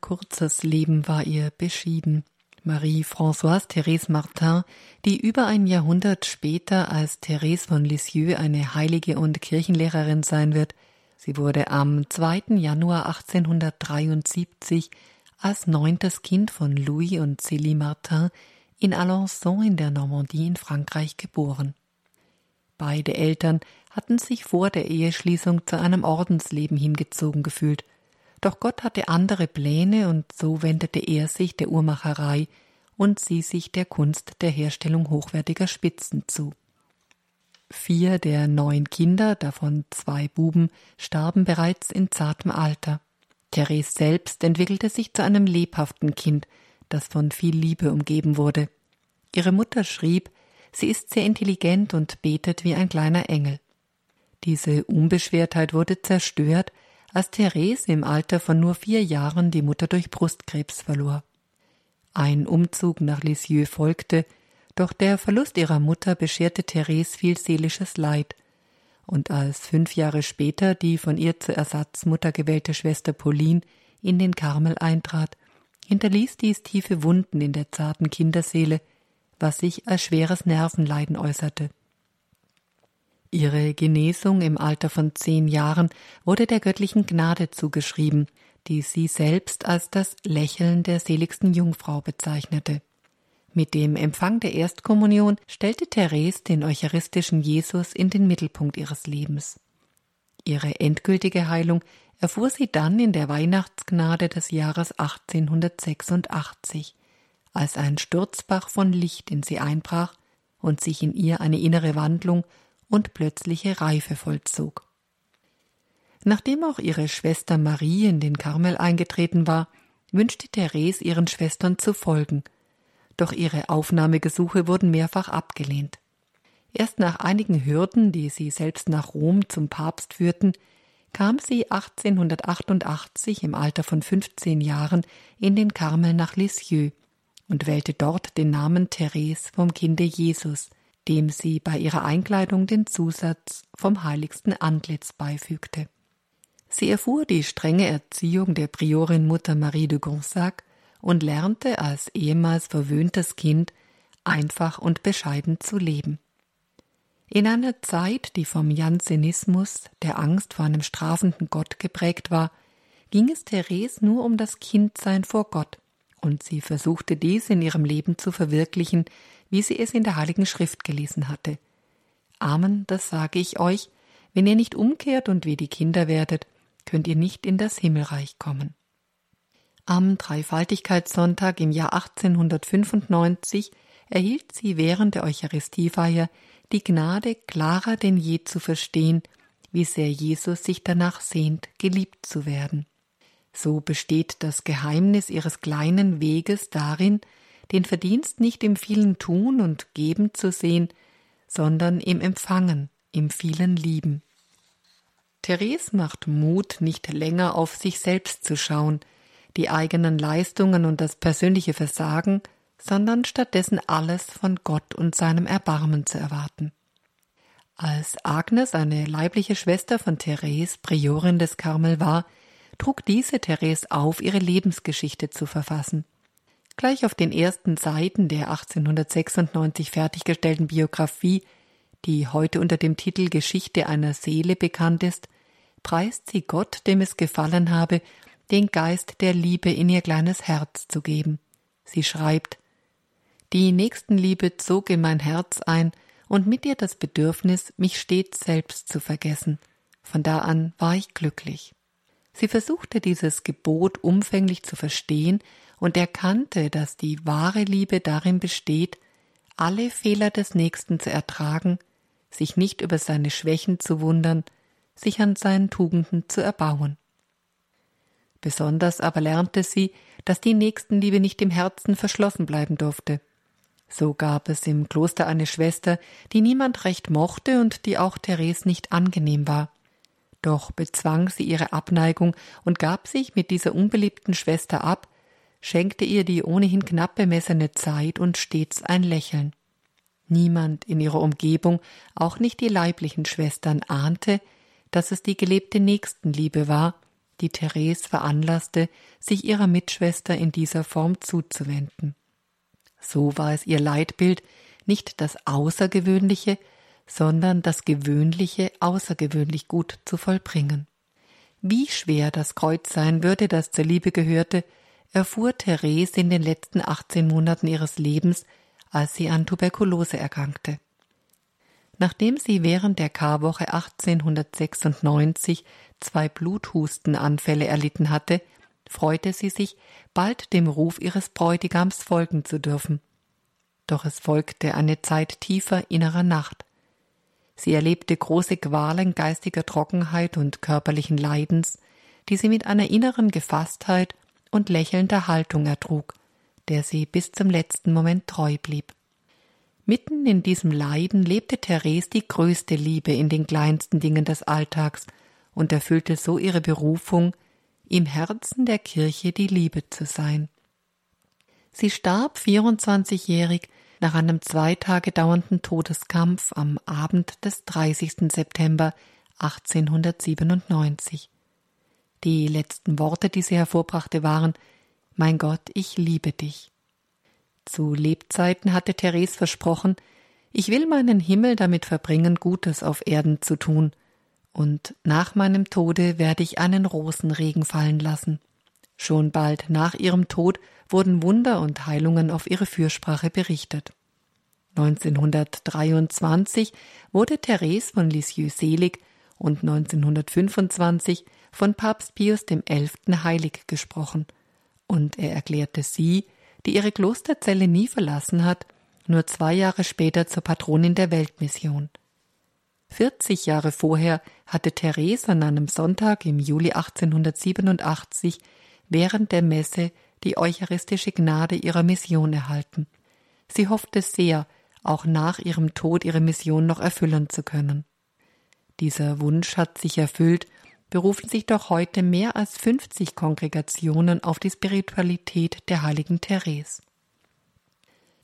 Kurzes Leben war ihr beschieden. Marie-Françoise Thérèse Martin, die über ein Jahrhundert später als Thérèse von Lisieux eine Heilige und Kirchenlehrerin sein wird. Sie wurde am 2. Januar 1873 als neuntes Kind von Louis und Célie Martin in Alençon in der Normandie in Frankreich geboren. Beide Eltern hatten sich vor der Eheschließung zu einem Ordensleben hingezogen gefühlt – doch Gott hatte andere Pläne und so wendete er sich der Uhrmacherei und sie sich der Kunst der Herstellung hochwertiger Spitzen zu. Vier der neun Kinder, davon zwei Buben, starben bereits in zartem Alter. Therese selbst entwickelte sich zu einem lebhaften Kind, das von viel Liebe umgeben wurde. Ihre Mutter schrieb, sie ist sehr intelligent und betet wie ein kleiner Engel. Diese Unbeschwertheit wurde zerstört, als Therese im Alter von nur vier Jahren die Mutter durch Brustkrebs verlor. Ein Umzug nach Lisieux folgte, doch der Verlust ihrer Mutter bescherte Therese viel seelisches Leid, und als fünf Jahre später die von ihr zur Ersatzmutter gewählte Schwester Pauline in den Karmel eintrat, hinterließ dies tiefe Wunden in der zarten Kinderseele, was sich als schweres Nervenleiden äußerte. Ihre Genesung im Alter von zehn Jahren wurde der göttlichen Gnade zugeschrieben, die sie selbst als das Lächeln der seligsten Jungfrau bezeichnete. Mit dem Empfang der Erstkommunion stellte Therese den eucharistischen Jesus in den Mittelpunkt ihres Lebens. Ihre endgültige Heilung erfuhr sie dann in der Weihnachtsgnade des Jahres 1886, als ein Sturzbach von Licht in sie einbrach und sich in ihr eine innere Wandlung und plötzliche Reife vollzog. Nachdem auch ihre Schwester Marie in den Karmel eingetreten war, wünschte Therese ihren Schwestern zu folgen, doch ihre Aufnahmegesuche wurden mehrfach abgelehnt. Erst nach einigen Hürden, die sie selbst nach Rom zum Papst führten, kam sie 1888 im Alter von 15 Jahren in den Karmel nach Lisieux und wählte dort den Namen Therese vom Kinde Jesus, dem sie bei ihrer Einkleidung den Zusatz vom heiligsten Antlitz beifügte. Sie erfuhr die strenge Erziehung der Priorin Mutter Marie de Gonzague und lernte als ehemals verwöhntes Kind einfach und bescheiden zu leben. In einer Zeit, die vom Jansenismus, der Angst vor einem strafenden Gott geprägt war, ging es Therese nur um das Kindsein vor Gott, und sie versuchte dies in ihrem Leben zu verwirklichen, wie sie es in der Heiligen Schrift gelesen hatte. Amen, das sage ich euch, wenn ihr nicht umkehrt und wie die Kinder werdet, könnt ihr nicht in das Himmelreich kommen. Am Dreifaltigkeitssonntag im Jahr 1895 erhielt sie während der Eucharistiefeier die Gnade, klarer denn je zu verstehen, wie sehr Jesus sich danach sehnt, geliebt zu werden. So besteht das Geheimnis ihres kleinen Weges darin, den Verdienst nicht im vielen Tun und Geben zu sehen, sondern im Empfangen, im vielen Lieben. Therese macht Mut, nicht länger auf sich selbst zu schauen, die eigenen Leistungen und das persönliche Versagen, sondern stattdessen alles von Gott und seinem Erbarmen zu erwarten. Als Agnes, eine leibliche Schwester von Therese, Priorin des Karmel war, trug diese Therese auf, ihre Lebensgeschichte zu verfassen. Gleich auf den ersten Seiten der 1896 fertiggestellten Biografie, die heute unter dem Titel Geschichte einer Seele bekannt ist, preist sie Gott, dem es gefallen habe, den Geist der Liebe in ihr kleines Herz zu geben. Sie schreibt Die Nächstenliebe zog in mein Herz ein und mit ihr das Bedürfnis, mich stets selbst zu vergessen. Von da an war ich glücklich. Sie versuchte dieses Gebot umfänglich zu verstehen und erkannte, dass die wahre Liebe darin besteht, alle Fehler des Nächsten zu ertragen, sich nicht über seine Schwächen zu wundern, sich an seinen Tugenden zu erbauen. Besonders aber lernte sie, dass die Nächstenliebe nicht im Herzen verschlossen bleiben durfte. So gab es im Kloster eine Schwester, die niemand recht mochte und die auch Therese nicht angenehm war. Doch bezwang sie ihre Abneigung und gab sich mit dieser unbeliebten Schwester ab, schenkte ihr die ohnehin knapp bemessene Zeit und stets ein Lächeln. Niemand in ihrer Umgebung, auch nicht die leiblichen Schwestern, ahnte, dass es die gelebte Nächstenliebe war, die Therese veranlasste, sich ihrer Mitschwester in dieser Form zuzuwenden. So war es ihr Leitbild, nicht das Außergewöhnliche, sondern das Gewöhnliche außergewöhnlich gut zu vollbringen. Wie schwer das Kreuz sein würde, das zur Liebe gehörte, erfuhr Therese in den letzten 18 Monaten ihres Lebens, als sie an Tuberkulose erkrankte. Nachdem sie während der Karwoche 1896 zwei Bluthustenanfälle erlitten hatte, freute sie sich, bald dem Ruf ihres Bräutigams folgen zu dürfen. Doch es folgte eine Zeit tiefer innerer Nacht. Sie erlebte große Qualen geistiger Trockenheit und körperlichen Leidens, die sie mit einer inneren Gefasstheit und lächelnder Haltung ertrug, der sie bis zum letzten Moment treu blieb. Mitten in diesem Leiden lebte Therese die größte Liebe in den kleinsten Dingen des Alltags und erfüllte so ihre Berufung, im Herzen der Kirche die Liebe zu sein. Sie starb 24-jährig nach einem zwei Tage dauernden Todeskampf am Abend des 30. September 1897. Die letzten Worte, die sie hervorbrachte, waren Mein Gott, ich liebe dich. Zu Lebzeiten hatte Therese versprochen, ich will meinen Himmel damit verbringen, Gutes auf Erden zu tun, und nach meinem Tode werde ich einen Rosenregen fallen lassen. Schon bald nach ihrem Tod wurden Wunder und Heilungen auf ihre Fürsprache berichtet. 1923 wurde Therese von Lisieux selig und 1925 von Papst Pius XI. heilig gesprochen, und er erklärte sie, die ihre Klosterzelle nie verlassen hat, nur zwei Jahre später zur Patronin der Weltmission. 40 Jahre vorher hatte Therese an einem Sonntag im Juli 1887 während der Messe die eucharistische Gnade ihrer Mission erhalten. Sie hoffte sehr, auch nach ihrem Tod ihre Mission noch erfüllen zu können. Dieser Wunsch hat sich erfüllt, berufen sich doch heute mehr als 50 Kongregationen auf die Spiritualität der heiligen Therese.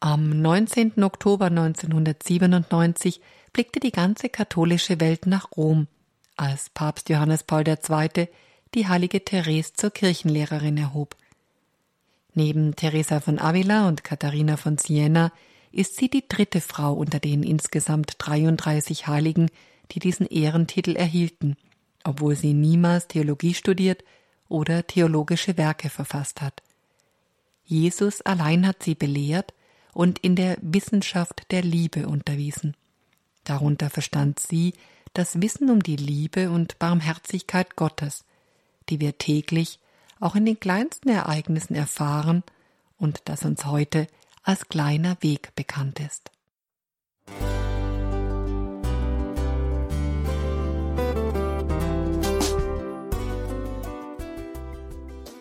Am 19. Oktober 1997 blickte die ganze katholische Welt nach Rom, als Papst Johannes Paul II. die heilige Therese zur Kirchenlehrerin erhob. Neben Teresa von Avila und Katharina von Siena ist sie die dritte Frau unter den insgesamt 33 Heiligen, die diesen Ehrentitel erhielten, obwohl sie niemals Theologie studiert oder theologische Werke verfasst hat. Jesus allein hat sie belehrt und in der Wissenschaft der Liebe unterwiesen. Darunter verstand sie das Wissen um die Liebe und Barmherzigkeit Gottes, die wir täglich auch in den kleinsten Ereignissen erfahren und das uns heute als kleiner Weg bekannt ist.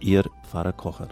Ihr Pfarrer Kocher.